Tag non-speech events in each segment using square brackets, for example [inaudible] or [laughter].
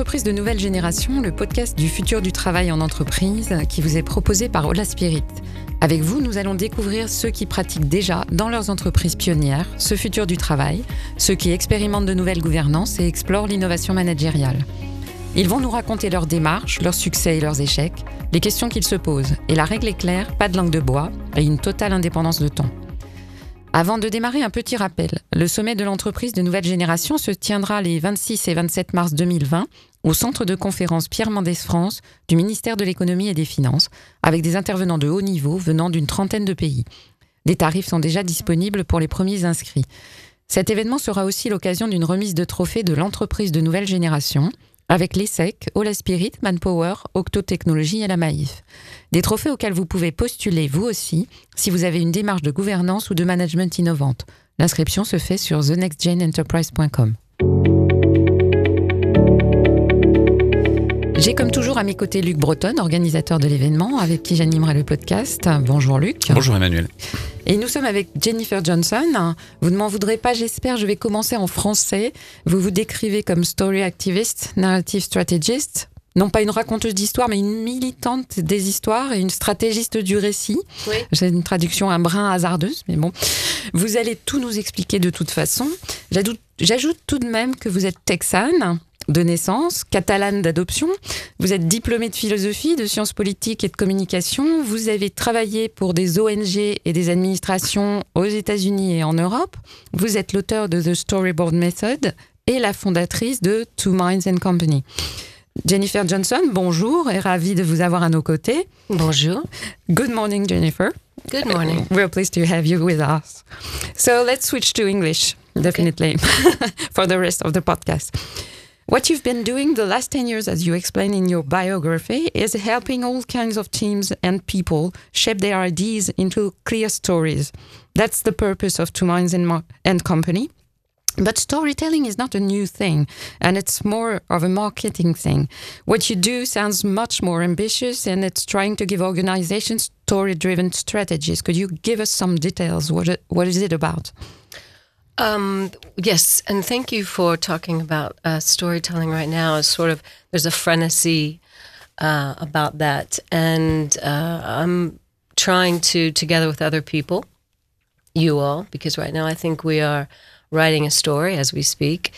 L'entreprise de nouvelle génération, le podcast du futur du travail en entreprise qui vous est proposé par Ola Spirit. Avec vous, nous allons découvrir ceux qui pratiquent déjà dans leurs entreprises pionnières ce futur du travail, ceux qui expérimentent de nouvelles gouvernances et explorent l'innovation managériale. Ils vont nous raconter leurs démarches, leurs succès et leurs échecs, les questions qu'ils se posent. Et la règle est claire, pas de langue de bois et une totale indépendance de ton. Avant de démarrer, un petit rappel. Le sommet de l'entreprise de nouvelle génération se tiendra les 26 et 27 mars 2020 au centre de conférence Pierre Mendès France du ministère de l'économie et des finances, avec des intervenants de haut niveau venant d'une trentaine de pays. Les tarifs sont déjà disponibles pour les premiers inscrits. Cet événement sera aussi l'occasion d'une remise de trophées de l'entreprise de nouvelle génération, avec l'ESSEC, Ola Spirit, Manpower, Octo Technologies et la Maïf. Des trophées auxquels vous pouvez postuler vous aussi si vous avez une démarche de gouvernance ou de management innovante. L'inscription se fait sur thenextgenenterprise.com. J'ai comme toujours à mes côtés Luc Breton, organisateur de l'événement, avec qui j'animerai le podcast. Bonjour Luc. Bonjour Emmanuel. Et nous sommes avec Jennifer Johnson. Vous ne m'en voudrez pas, j'espère. Je vais commencer en français. Vous vous décrivez comme story activist, narrative strategist. Non pas une raconteuse d'histoire, mais une militante des histoires et une stratégiste du récit. Oui. J'ai une traduction un brin hasardeuse, mais bon. Vous allez tout nous expliquer de toute façon. J'ajoute tout de même que vous êtes texane de naissance, catalane d'adoption. Vous êtes diplômé de philosophie, de sciences politiques et de communication. Vous avez travaillé pour des ONG et des administrations aux États-Unis et en Europe. Vous êtes l'auteur de The Storyboard Method et la fondatrice de Two Minds and Company. Jennifer Johnson, bonjour et ravie de vous avoir à nos côtés. Bonjour. Good morning, Jennifer. Good morning. We're pleased to have you with us. So let's switch to English, definitely, [laughs] for the rest of the podcast. What you've been doing the last 10 years, as you explain in your biography, is helping all kinds of teams and people shape their ideas into clear stories. That's the purpose of Two Minds and, and Company. But storytelling is not a new thing, and it's more of a marketing thing. What you do sounds much more ambitious, and it's trying to give organizations story driven strategies. Could you give us some details? What, what is it about? Um, yes, and thank you for talking about uh, storytelling right now. As sort of there's a frenzy uh, about that, and uh, I'm trying to, together with other people, you all, because right now I think we are writing a story as we speak,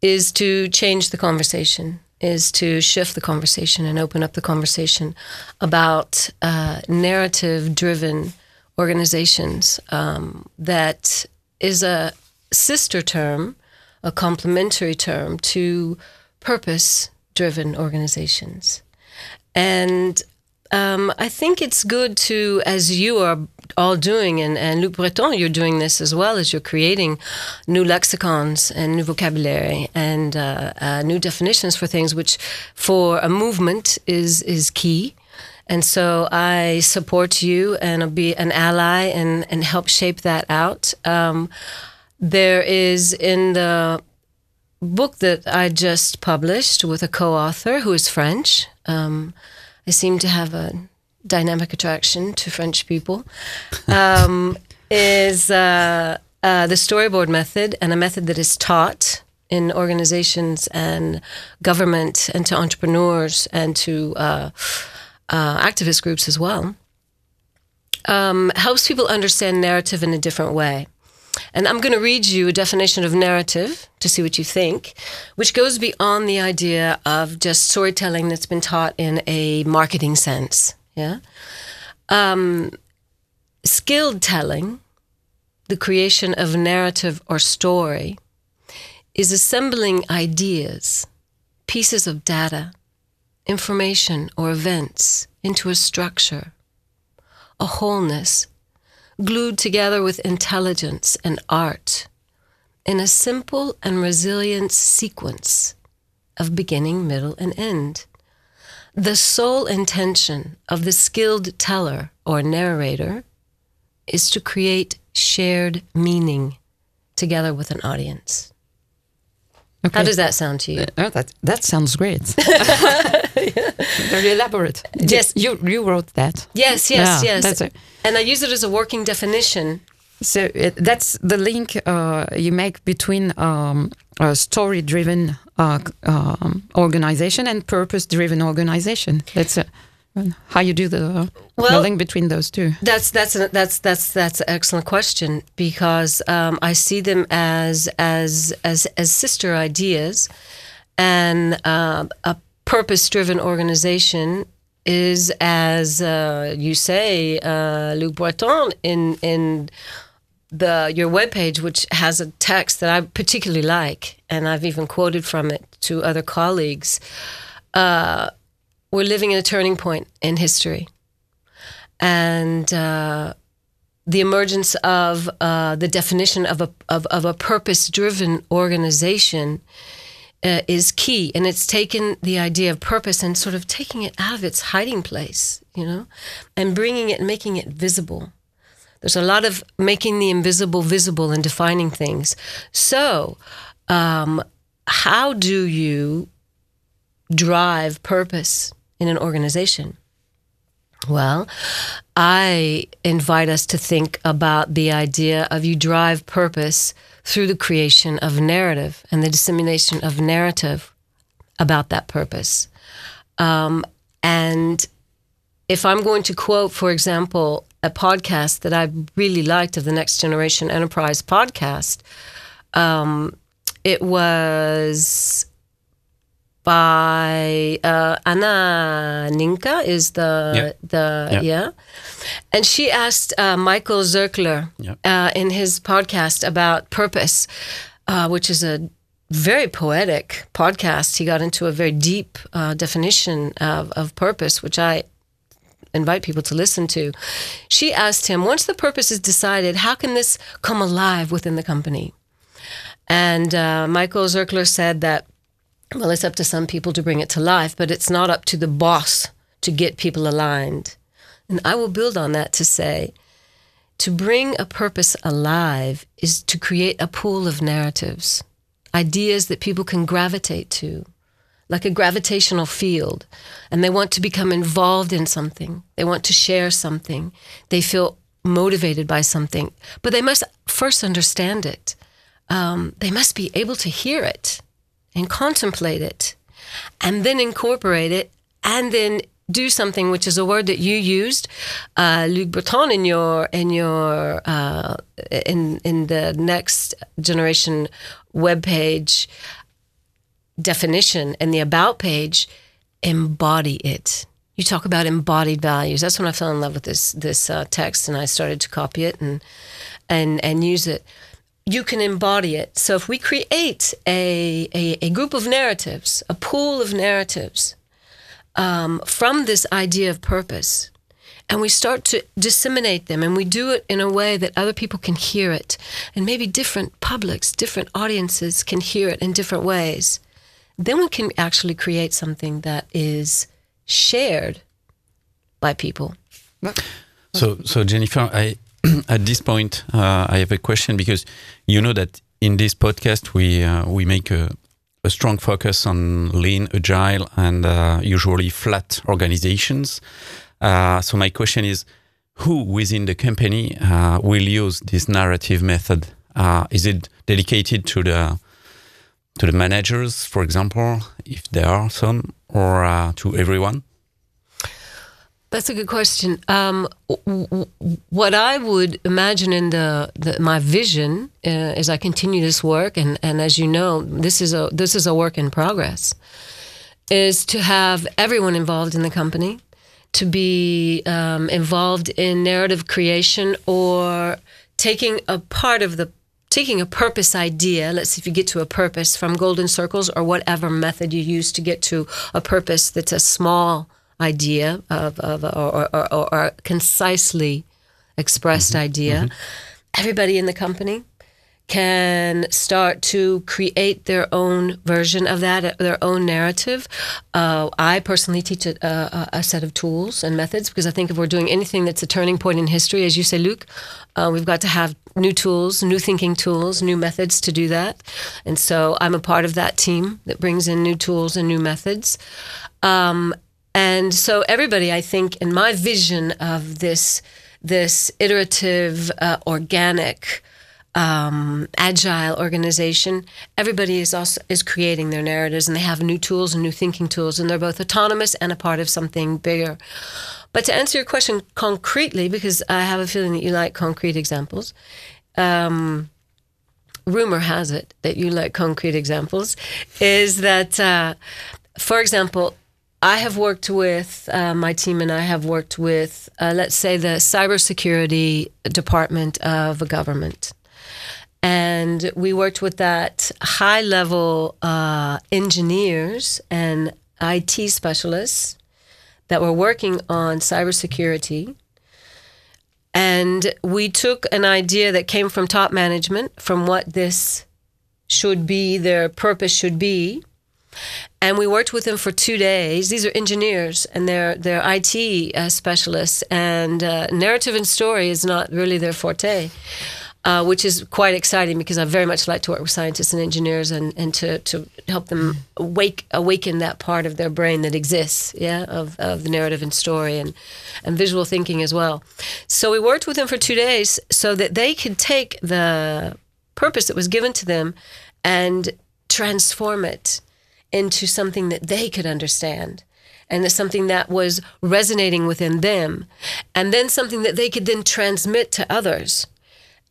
is to change the conversation, is to shift the conversation and open up the conversation about uh, narrative-driven organizations um, that is a sister term, a complementary term to purpose driven organizations. And um, I think it's good to, as you are all doing, and, and Luc Breton, you're doing this as well, as you're creating new lexicons and new vocabulary and uh, uh, new definitions for things, which for a movement is is key. And so I support you and I'll be an ally and, and help shape that out. Um, there is in the book that I just published with a co author who is French. Um, I seem to have a dynamic attraction to French people. Um, [laughs] is uh, uh, the storyboard method and a method that is taught in organizations and government and to entrepreneurs and to uh, uh, activist groups as well, um, helps people understand narrative in a different way. And I'm going to read you a definition of narrative to see what you think, which goes beyond the idea of just storytelling that's been taught in a marketing sense. Yeah. Um, skilled telling, the creation of narrative or story, is assembling ideas, pieces of data, information or events into a structure, a wholeness, glued together with intelligence and art in a simple and resilient sequence of beginning, middle, and end. The sole intention of the skilled teller or narrator is to create shared meaning together with an audience. How does that sound to you? Oh, that that sounds great. [laughs] [laughs] Very elaborate. Yes. you you wrote that. Yes, yes, Yeah, yes. And I use it as a working definition So it, that's the link uh, you make between um, a story-driven uh, um, organization and purpose-driven organization. That's uh, how you do the, Well, the link between those two. That's that's an, that's that's that's an excellent question because um, I see them as as as as sister ideas, and uh, a purpose-driven organization is, as uh, you say, uh, Luc Breton in in the your webpage, which has a text that I particularly like, and I've even quoted from it to other colleagues. Uh, we're living in a turning point in history and uh, the emergence of uh, the definition of a of, of a purpose driven organization uh, is key, and it's taken the idea of purpose and sort of taking it out of its hiding place, you know, and bringing it, making it visible. There's a lot of making the invisible visible and defining things. So, um, how do you drive purpose in an organization? Well, I invite us to think about the idea of you drive purpose through the creation of narrative and the dissemination of narrative about that purpose. Um, and if I'm going to quote, for example, a podcast that I really liked of the Next Generation Enterprise podcast, um, it was by uh, Anna Ninka is the Yeah. the Yeah. yeah. and she asked uh, Michael Zerkler Yeah. uh, in his podcast about purpose, uh, which is a very poetic podcast. He got into a very deep uh, definition of, of purpose, which I invite people to listen to. She asked him, once the purpose is decided, how can this come alive within the company? And uh, Michael Zerkler said that, well, it's up to some people to bring it to life, but it's not up to the boss to get people aligned. And I will build on that to say, to bring a purpose alive is to create a pool of narratives, ideas that people can gravitate to, like a gravitational field. And they want to become involved in something, they want to share something, they feel motivated by something, but they must first understand it. Um, they must be able to hear it and contemplate it and then incorporate it and then do something which is a word that you used uh, Luc Breton in your in your uh, in in the next generation webpage definition and the about page embody it. You talk about embodied values. That's when i fell in love with this this uh, text and i started to copy it and and and use it you can embody it. So if we create a a, a group of narratives a pool of narratives um, from this idea of purpose and we start to disseminate them and we do it in a way that other people can hear it and maybe different publics different audiences can hear it in different ways then we can actually create something that is shared by people. So, so Jenifer, I [clears throat] at this point uh, I have a question because you know that in this podcast we uh, we make a, a strong focus on lean, agile, and uh, usually flat organizations. Uh, so my question is, who within the company uh, will use this narrative method? Uh, is it dedicated to the to the managers, for example, if there are some, or to everyone? That's a good question. Um, what I would imagine in the, the my vision uh, as I continue this work, and, and as you know, this is a this is a work in progress, is to have everyone involved in the company, to be um, involved in narrative creation or taking a part of the taking a purpose idea. Let's see if you get to a purpose from golden circles or whatever method you use to get to a purpose that's a small idea of, of or, or, or, or concisely expressed idea. Everybody in the company can start to create their own version of that, their own narrative. Uh, I personally teach a, a, a set of tools and methods because I think if we're doing anything that's a turning point in history, as you say, Luc, uh, we've got to have new tools, new thinking tools, new methods to do that. And so I'm a part of that team that brings in new tools and new methods. Um, and so everybody, I think, in my vision of this this iterative, uh, organic, um, agile organization, everybody is also is creating their narratives, and they have new tools and new thinking tools, and they're both autonomous and a part of something bigger. But to answer your question concretely, because I have a feeling that you like concrete examples, um, rumor has it that you like concrete examples, is that, uh, for example, I have worked with uh, my team, and I have worked with, uh, let's say, the cybersecurity department of a government. And we worked with that high level uh, engineers and IT specialists that were working on cybersecurity. And we took an idea that came from top management, from what this should be, their purpose should be. And we worked with them for two days. These are engineers and they're, they're IT uh, specialists, and uh, narrative and story is not really their forte uh, which is quite exciting because I very much like to work with scientists and engineers and, and to, to help them wake awaken that part of their brain that exists, yeah, of, of the narrative and story and, and visual thinking as well. So we worked with them for two days so that they could take the purpose that was given to them and transform it into something that they could understand and something that was resonating within them and then something that they could then transmit to others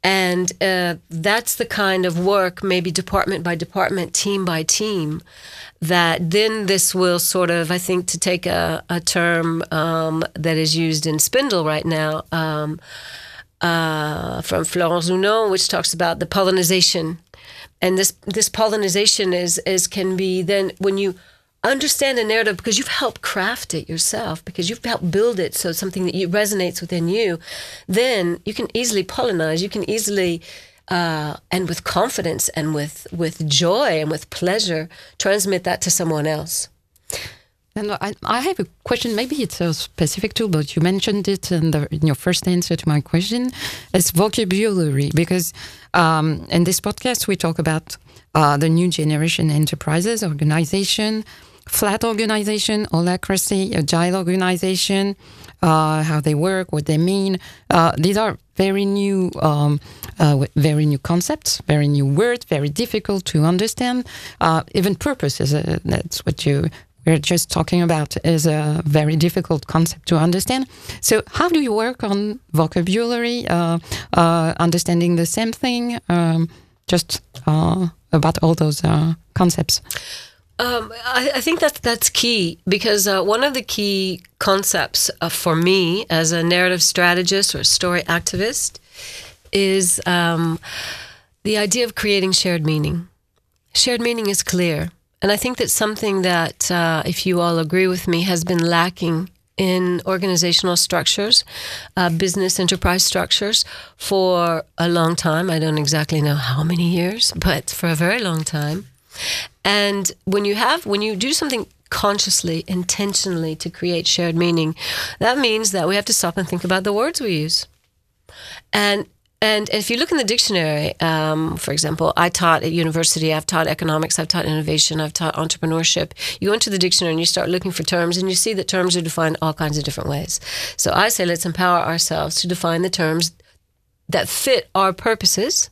and uh, that's the kind of work, maybe department by department, team by team, that then this will sort of, I think, to take a, a term um, that is used in Spindle right now um, uh, from Florence Zunon, which talks about the pollinization. And this, this pollinization is, is can be then when you understand a narrative because you've helped craft it yourself, because you've helped build it so something that you, resonates within you, then you can easily pollinize. You can easily, uh, and with confidence and with with joy and with pleasure, transmit that to someone else. And I, I have a question. Maybe it's a specific tool, but you mentioned it in, the, in your first answer to my question. It's vocabulary because um, in this podcast we talk about uh, the new generation enterprises organization flat organization, holacracy, agile organization, uh, how they work, what they mean. Uh, these are very new, um, uh, very new concepts, very new words, very difficult to understand. Uh, even purpose is a, that's what you we're just talking about is a very difficult concept to understand. So, how do you work on vocabulary, uh, uh, understanding the same thing, um, just about all those concepts? Um, I, I, think that's that's key because uh, one of the key concepts uh, for me as a narrative strategist or story activist is um, the idea of creating shared meaning. Shared meaning is clear, and I think that's something that, uh, if you all agree with me, has been lacking in organizational structures, uh, business enterprise structures for a long time. I don't exactly know how many years, but for a very long time. And when you have, when you do something consciously, intentionally to create shared meaning, that means that we have to stop and think about the words we use. And and if you look in the dictionary, um, for example, I taught at university, I've taught economics, I've taught innovation, I've taught entrepreneurship. You go into the dictionary and you start looking for terms, and you see that terms are defined all kinds of different ways. So I say let's empower ourselves to define the terms that fit our purposes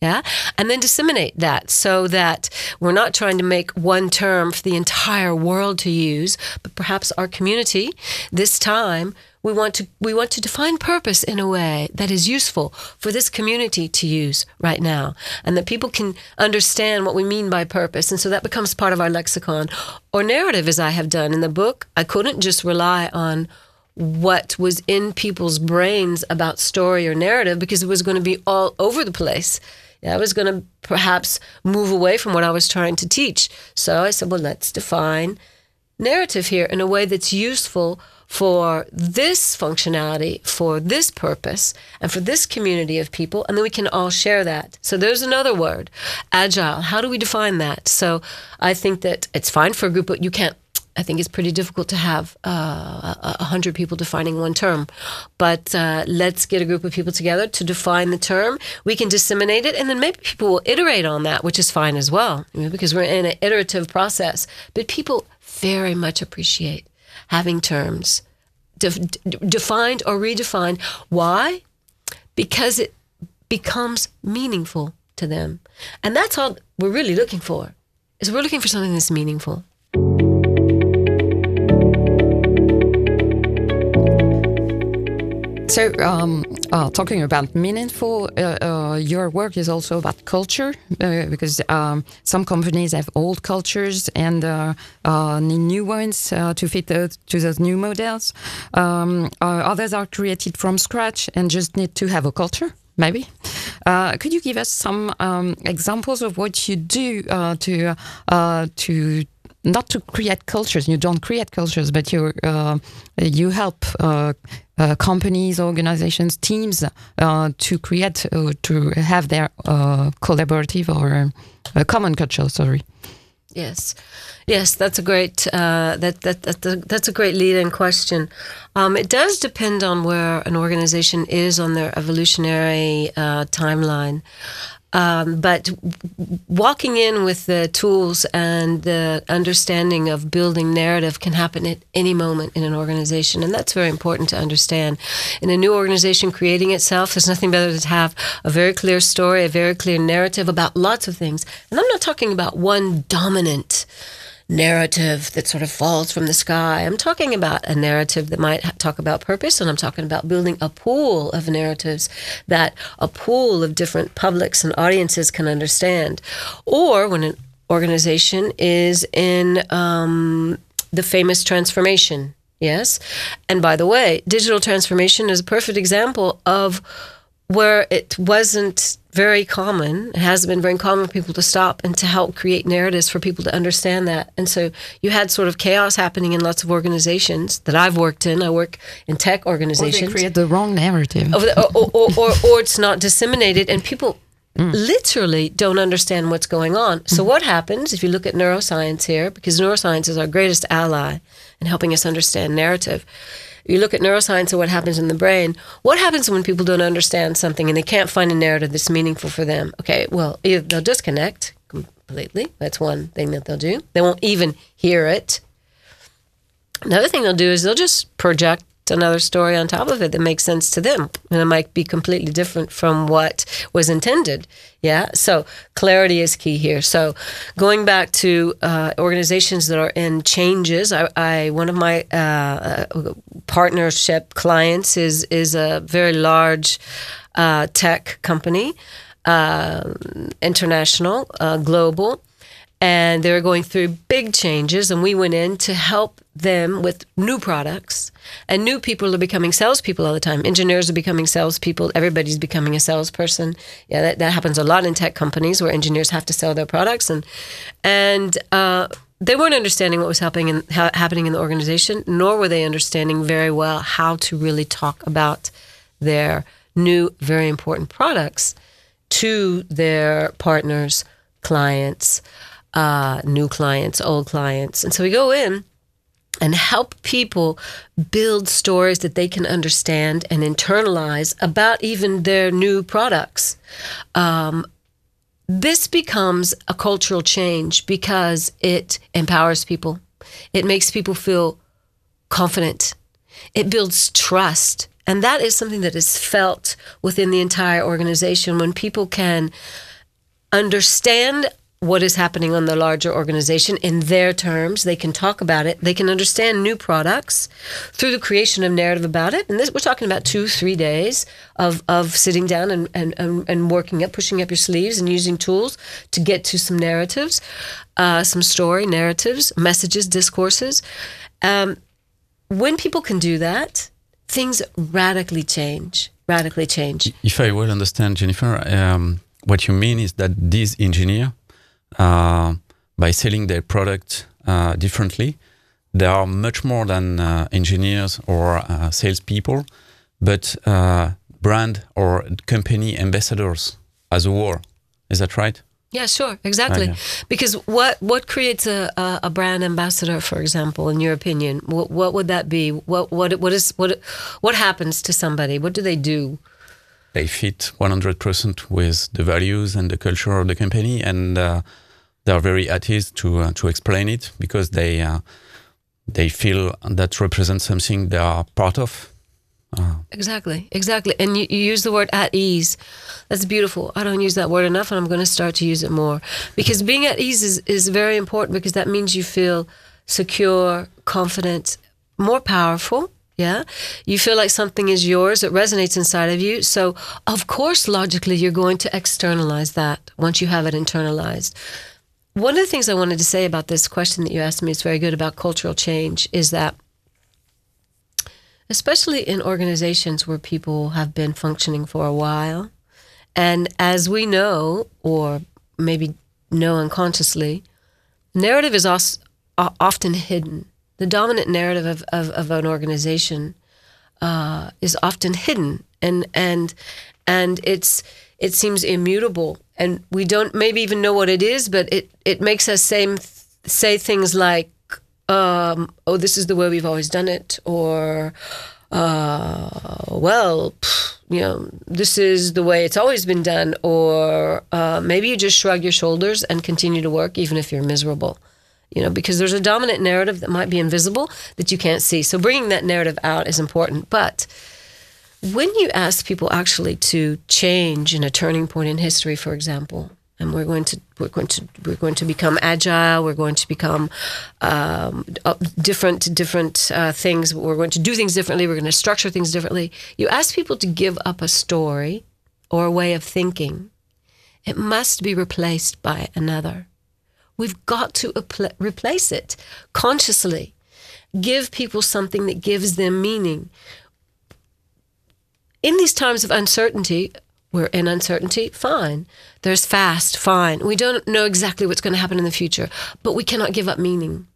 yeah. And then disseminate that so that we're not trying to make one term for the entire world to use, but perhaps our community this time we want to we want to define purpose in a way that is useful for this community to use right now and that people can understand what we mean by purpose. And so that becomes part of our lexicon or narrative as I have done in the book. I couldn't just rely on what was in people's brains about story or narrative because it was going to be all over the place. I was going to perhaps move away from what I was trying to teach. So I said, well, let's define narrative here in a way that's useful for this functionality, for this purpose, and for this community of people, and then we can all share that. So there's another word, agile. How do we define that? So I think that it's fine for a group, but you can't I think it's pretty difficult to have uh, a uh, hundred people defining one term. But uh, let's get a group of people together to define the term. We can disseminate it, and then maybe people will iterate on that, which is fine as well, because we're in an iterative process. But people very much appreciate having terms de- defined or redefined. Why? Because it becomes meaningful to them, and that's all we're really looking for. Is we're looking for something that's meaningful. So, um, uh, talking about meaningful, uh, uh, your work is also about culture uh, because um, some companies have old cultures and uh, uh, need new ones to fit to those new models. Um, others are created from scratch and just need to have a culture. Maybe. could you give us some um, examples of what you do to to not to create cultures. You don't create cultures, but you uh, you help uh, uh, companies, organizations, teams uh, to create uh, to have their uh, collaborative or common culture. Sorry. Yes, yes, that's a great that, that that that's a great lead-in question. Um, it does depend on where an organization is on their evolutionary timeline. Um, but walking in with the tools and the understanding of building narrative can happen at any moment in an organization. And that's very important to understand. In a new organization creating itself, there's nothing better than to have a very clear story, a very clear narrative about lots of things. And I'm not talking about one dominant narrative that sort of falls from the sky. I'm talking about a narrative that might talk about purpose, and I'm talking about building a pool of narratives that a pool of different publics and audiences can understand. Or when an organization is in um, the famous transformation, yes? And by the way, digital transformation is a perfect example of where it wasn't very common, it hasn't been very common for people to stop and to help create narratives for people to understand that. And so you had sort of chaos happening in lots of organizations that I've worked in. I work in tech organizations. Or they create the wrong narrative. Or, or, or, [laughs] or, or it's not disseminated, and people Mm. literally don't understand what's going on. So, mm. what happens if you look at neuroscience here? Because neuroscience is our greatest ally in helping us understand narrative you look at neuroscience and what happens in the brain. What happens when people don't understand something and they can't find a narrative that's meaningful for them? Okay, well, they'll disconnect completely. That's one thing that they'll do. They won't even hear it. Another thing they'll do is they'll just project another story on top of it that makes sense to them. And it might be completely different from what was intended. Yeah. So clarity is key here. So going back to uh, organizations that are in changes, I, I one of my uh, uh partnership clients is is a very large uh, tech company, uh, international, uh, global and they were going through big changes and we went in to help them with new products and new people are becoming salespeople all the time. Engineers are becoming salespeople. Everybody's becoming a salesperson. Yeah that, that happens a lot in tech companies where engineers have to sell their products. And and uh, they weren't understanding what was happening in, ha- happening in the organization nor were they understanding very well how to really talk about their new very important products to their partners clients uh, new clients, old clients. And so we go in and help people build stories that they can understand and internalize about even their new products. Um, this becomes a cultural change because it empowers people, it makes people feel confident, it builds trust. And that is something that is felt within the entire organization when people can understand what is happening on the larger organization in their terms. They can talk about it. They can understand new products through the creation of narrative about it. And this, we're talking about two, three days of, of sitting down and, and, and, and working up, pushing up your sleeves and using tools to get to some narratives, uh, some story narratives, messages, discourses. Um, when people can do that, things radically change. Radically change. If I well understand, Jenifer, um, what you mean is that this engineer uh, by selling their product uh, differently. They are much more than uh, engineers or uh, salespeople, but uh, brand or company ambassadors as a war. Is that right? Yeah, sure, exactly. Okay. Because what what creates a, a, a, brand ambassador, for example, in your opinion? What, what would that be? What what what is what what happens to somebody? What do they do? They fit 100% with the values and the culture of the company and uh, they are very at ease to uh, to explain it because they uh, they feel that represents something they are part of. Uh, Exactly, exactly. And you, you use the word at ease. That's beautiful. I don't use that word enough, and I'm going to start to use it more. Because being at ease is, is very important because that means you feel secure, confident, more powerful. Yeah. You feel like something is yours, it resonates inside of you. So, of course, logically, you're going to externalize that once you have it internalized. One of the things I wanted to say about this question that you asked me is very good about cultural change is that especially in organizations where people have been functioning for a while. And as we know, or maybe know unconsciously, narrative is often hidden. The dominant narrative of, of, of an organization uh, is often hidden, and and and it's it seems immutable, and we don't maybe even know what it is, but it it makes us say say things like um, oh, this is the way we've always done it, or, uh, well, pff, you know, this is the way it's always been done, or uh, maybe you just shrug your shoulders and continue to work even if you're miserable. You know, because there's a dominant narrative that might be invisible that you can't see. So bringing that narrative out is important. But when you ask people actually to change in a turning point in history, for example, and we're going to we're going to we're going to become agile. We're going to become um, uh, different different uh, things. We're going to do things differently. We're going to structure things differently. You ask people to give up a story or a way of thinking, it must be replaced by another. We've got to apl- replace it consciously. Give people something that gives them meaning. In these times of uncertainty, we're in uncertainty, fine. There's fast, fine. We don't know exactly what's going to happen in the future, but we cannot give up meaning.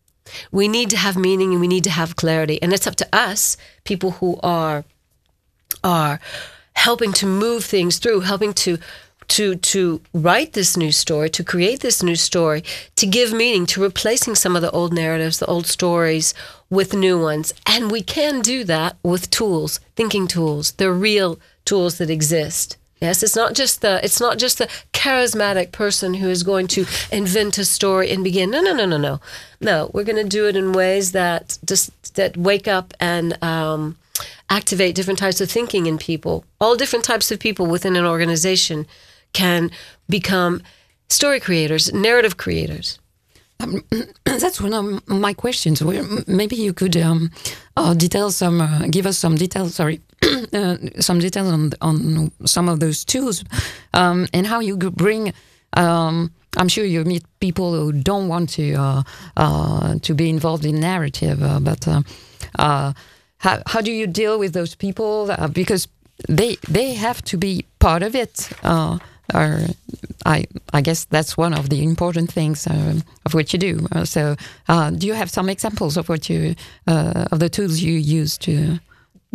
We need to have meaning and we need to have clarity. And it's up to us, people who are are helping to move things through, helping to to to write this new story, to create this new story, to give meaning, to replacing some of the old narratives, the old stories with new ones. And we can do that with tools, thinking tools. They're real tools that exist. Yes, it's not just the it's not just the charismatic person who is going to invent a story and begin. No, no, no, no, no, no. We're going to do it in ways that just that wake up and um, activate different types of thinking in people. All different types of people within an organization can become story creators, narrative creators. Um, [clears throat] that's one of my questions. Maybe you could um, uh, detail some, uh, give us some details. Sorry, [clears throat] uh, some details on on some of those tools um, and how you bring. Um, I'm sure you meet people who don't want to uh, uh, to be involved in narrative, uh, but how how do you deal with those people? because they they have to be part of it or I I guess that's one of the important things uh, of what you do. Uh, so, uh, do you have some examples of what you of the tools you use to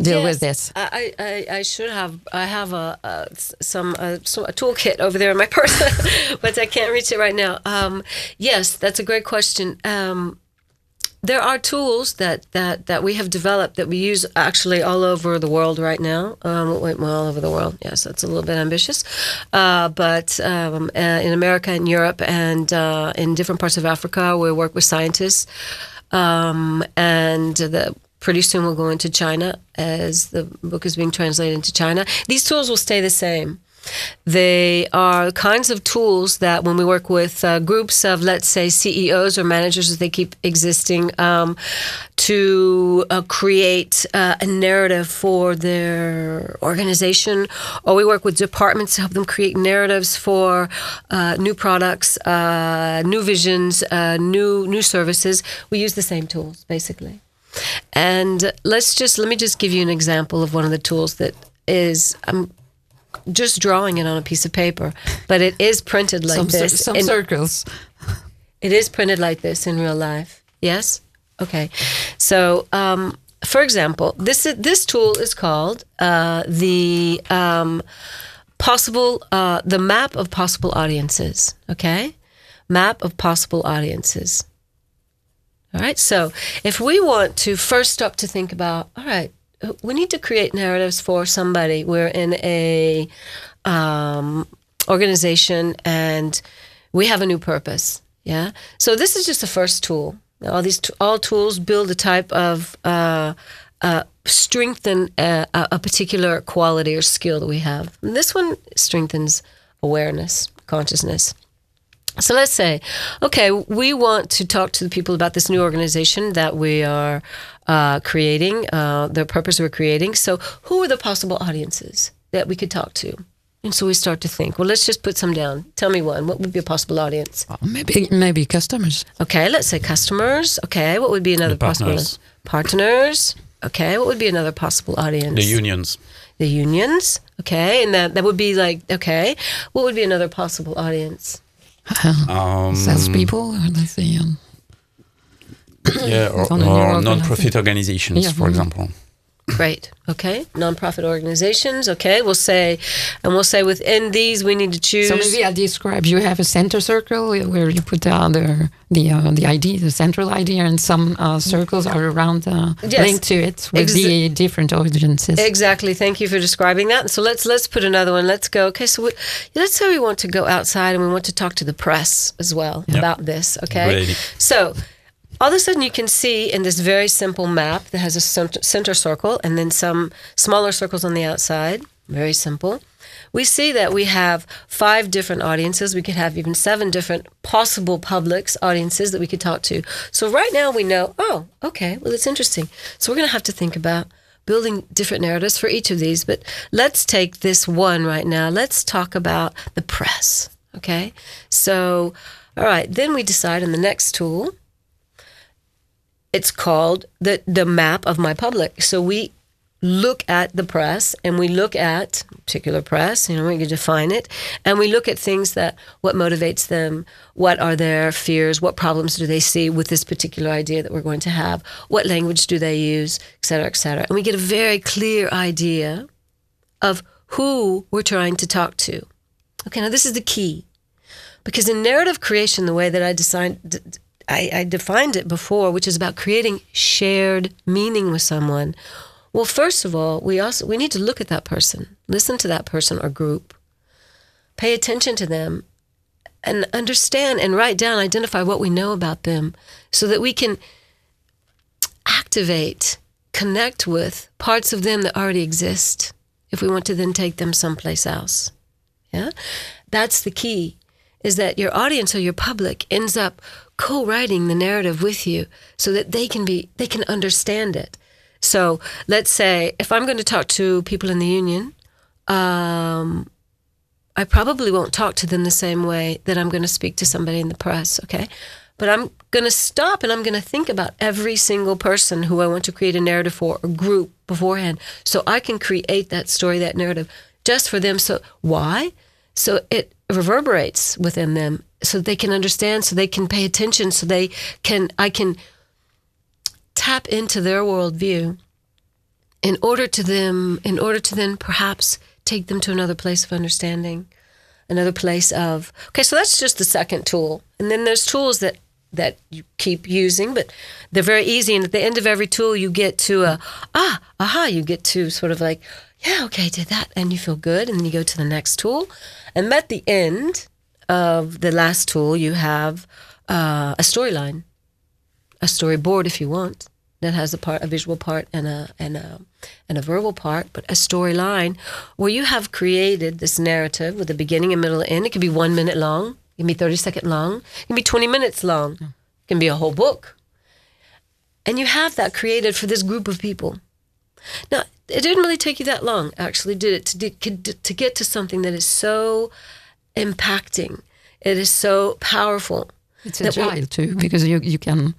deal yes, with this? I, I, I should have I have a, a some a, a, toolkit over there in my [laughs] purse, but I can't reach it right now. Um, yes, that's a great question. Um, there are tools that, that, that we have developed that we use actually all over the world right now. Um, well, all over the world. Yes, that's a little bit ambitious. Uh, but um, uh, in America and Europe and uh, in different parts of Africa, we work with scientists. Um, and the, pretty soon we'll go into China as the book is being translated into China. These tools will stay the same. They are kinds of tools that when we work with uh, groups of, let's say, CEOs or managers as they keep existing, um, to uh, create uh, a narrative for their organization, or we work with departments to help them create narratives for uh, new products, uh, new visions, uh, new new services. We use the same tools basically. And let's just let me just give you an example of one of the tools that is I'm just drawing it on a piece of paper, but it is printed like some, this. Some in, circles. It is printed like this in real life. Yes. Okay. So, um, for example, this this tool is called uh, the um, possible uh, the map of possible audiences. Okay, map of possible audiences. All right. So, if we want to first stop to think about, all right, we need to create narratives for somebody. We're in a um, organization and we have a new purpose. Yeah. So this is just the first tool. All these t- all tools build a type of uh, uh, strengthen a, a particular quality or skill that we have. And this one strengthens awareness, consciousness. So let's say, okay, we want to talk to the people about this new organization that we are uh, creating, uh, the purpose we're creating. So, who are the possible audiences that we could talk to? And so we start to think. Well, let's just put some down. Tell me one. What would be a possible audience? Well, maybe maybe customers. Okay, let's say customers. Okay, what would be another possible partners. partners? Okay, what would be another possible audience? The unions. the unions. Okay, and that that would be like okay. What would be another possible audience? [laughs] Um, Salespeople, or let's say, um, Yeah, or, or non-profit organizations, Yeah, for example. Great. Okay. Nonprofit organizations. Okay. We'll say, and we'll say within these we need to choose. So maybe I describe. You have a center circle where you put the the uh, the idea, the central idea, and some uh, circles are around uh, Yes. linked to it with Exa- the different audiences. Exactly. Thank you for describing that. So let's let's put another one. Let's go. Okay. So we, let's say we want to go outside and we want to talk to the press as well Yep. about this. Okay. Good. So all of a sudden you can see in this very simple map that has a center, circle and then some smaller circles on the outside. Very simple. We see that we have five different audiences. We could have even seven different possible publics, audiences that we could talk to. So right now we know, oh, okay, well, it's interesting. So we're going to have to think about building different narratives for each of these. But let's take this one right now. Let's talk about the press. Okay. So, all right, then we decide on the next tool it's called the the map of my public. So we look at the press and we look at particular press, you know, we can define it, and we look at things that what motivates them, what are their fears, what problems do they see with this particular idea that we're going to have, what language do they use, et cetera, et cetera. And we get a very clear idea of who we're trying to talk to. Okay, now this is the key. Because in narrative creation, the way that I designed, I, I defined it before, which is about creating shared meaning with someone. Well, first of all, we also we need to look at that person, listen to that person or group, pay attention to them, and understand and write down, identify what we know about them, so that we can activate, connect with parts of them that already exist. If we want to then take them someplace else, yeah, that's the key is that your audience or your public ends up co-writing the narrative with you so that they can be they can understand it. So let's say if i'm going to talk to people in the union um, i probably won't talk to them the same way that i'm going to speak to somebody in the press okay? But i'm going to stop and i'm going to think about every single person who i want to create a narrative for or group beforehand so i can create that story that narrative just for them. So why? So it reverberates within them so they can understand so they can pay attention so they can i can tap into their worldview in order to them in order to then perhaps take them to another place of understanding another place of okay so that's just the second tool. And then there's tools that that you keep using but they're very easy. And at the end of every tool you get to a ah aha you get to sort of like yeah okay I did that. And you feel good. And then you go to the next tool. And at the end of the last tool you have uh, a storyline a storyboard if you want that has a part a visual part and a and a and a verbal part but a storyline where you have created this narrative with a beginning a middle and end. It can be one minute long it can be 30 second long it can be 20 minutes long it can be a whole book. And you have that created for this group of people. Now it didn't really take you that long actually did it to, to get to something that is so impacting it is so powerful It's agile too, because you you can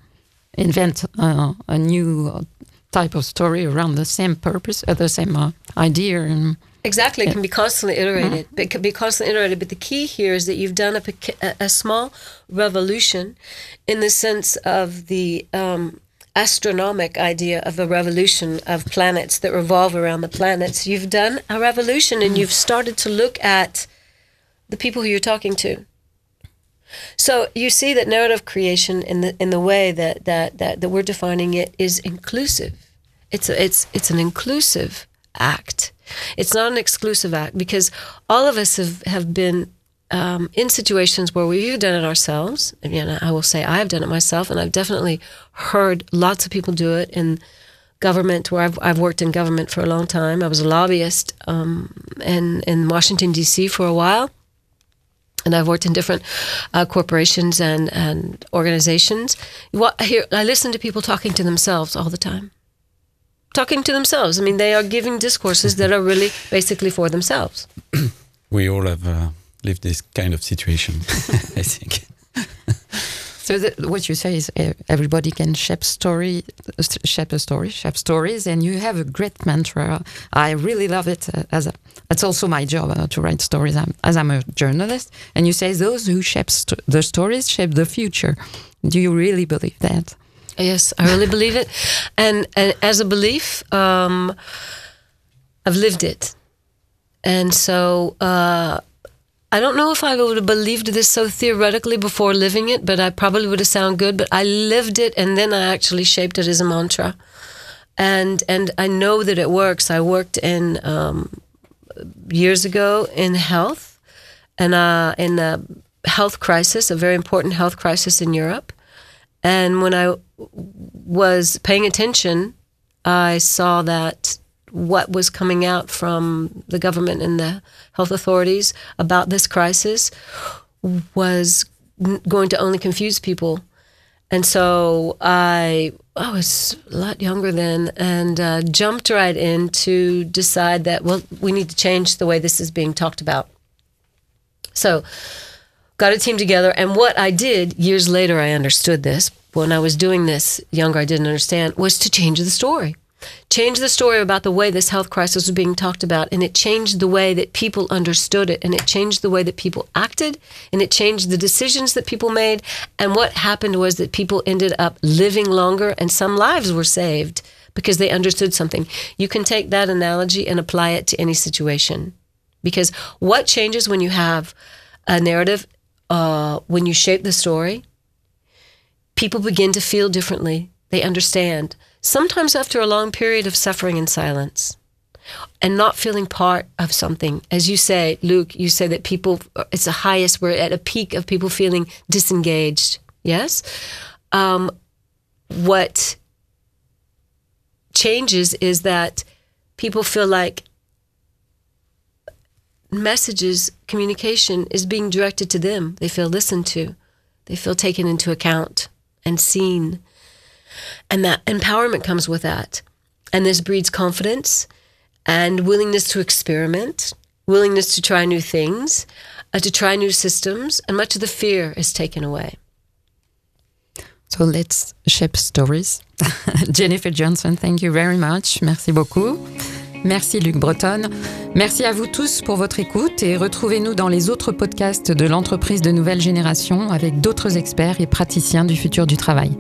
invent uh, a new type of story around the same purpose, uh, the same uh, idea. And Exactly, it can be constantly iterated. But it can be constantly iterated. But the key here is that you've done a, a- a small revolution, in the sense of the um, astronomic idea of a revolution of planets that revolve around the planets. You've done a revolution, and you've started to look at the people who you're talking to. So you see that narrative creation in the in the way that that that, that we're defining it is inclusive. It's a, it's it's an inclusive act. It's not an exclusive act because all of us have, have been um, in situations where we've done it ourselves, and I will say I've done it myself, and I've definitely heard lots of people do it in government where I've, I've worked in government for a long time. I was a lobbyist um, in, in Washington, D.C. for a while. And I've worked in different uh, corporations and, and organizations. What, I, I listen to people talking to themselves all the time. Talking to themselves. I mean, they are giving discourses that are really basically for themselves. [clears throat] we all have uh, lived this kind of situation, [laughs] I think. So the, what you say is uh, everybody can shape story, shape a story, shape stories, and you have a great mantra. I really love it. Uh, as a, it's also my job uh, to write stories I'm, as I'm a journalist. And you say those who shape st the stories shape the future. Do you really believe that? Yes, I really believe it, and and as a belief, um, I've lived it, and so uh, I don't know if I would have believed this so theoretically before living it, but I probably would have sounded good. But I lived it, and then I actually shaped it as a mantra, and and I know that it works. I worked in um, years ago in health, and uh, in a health crisis, a very important health crisis in Europe, and when I was paying attention, I saw that what was coming out from the government and the health authorities about this crisis was going to only confuse people. And so I, I was a lot younger then and uh, jumped right in to decide that, well, we need to change the way this is being talked about. So got a team together. And what I did years later, I understood this. When I was doing this younger, I didn't understand, was to change the story changed the story about the way this health crisis was being talked about, and it changed the way that people understood it, and it changed the way that people acted, and it changed the decisions that people made. And what happened was that people ended up living longer, and some lives were saved because they understood something. You can take that analogy and apply it to any situation. Because what changes when you have a narrative, uh, when you shape the story, people begin to feel differently. They understand sometimes after a long period of suffering in silence and not feeling part of something. As you say, Luc, you say that people, it's the highest, we're at a peak of people feeling disengaged. Yes? Um, what changes is that people feel like messages, communication is being directed to them. They feel listened to, they feel taken into account and seen. And that empowerment comes with that. And this breeds confidence and willingness to experiment, willingness to try new things, uh, to try new systems, and much of the fear is taken away. So let's shape stories. [laughs] Jennifer Johnson, thank you very much. Merci beaucoup. Merci Luc Breton. Merci à vous tous pour votre écoute et retrouvez-nous dans les autres podcasts de l'entreprise de nouvelle génération avec d'autres experts et praticiens du futur du travail.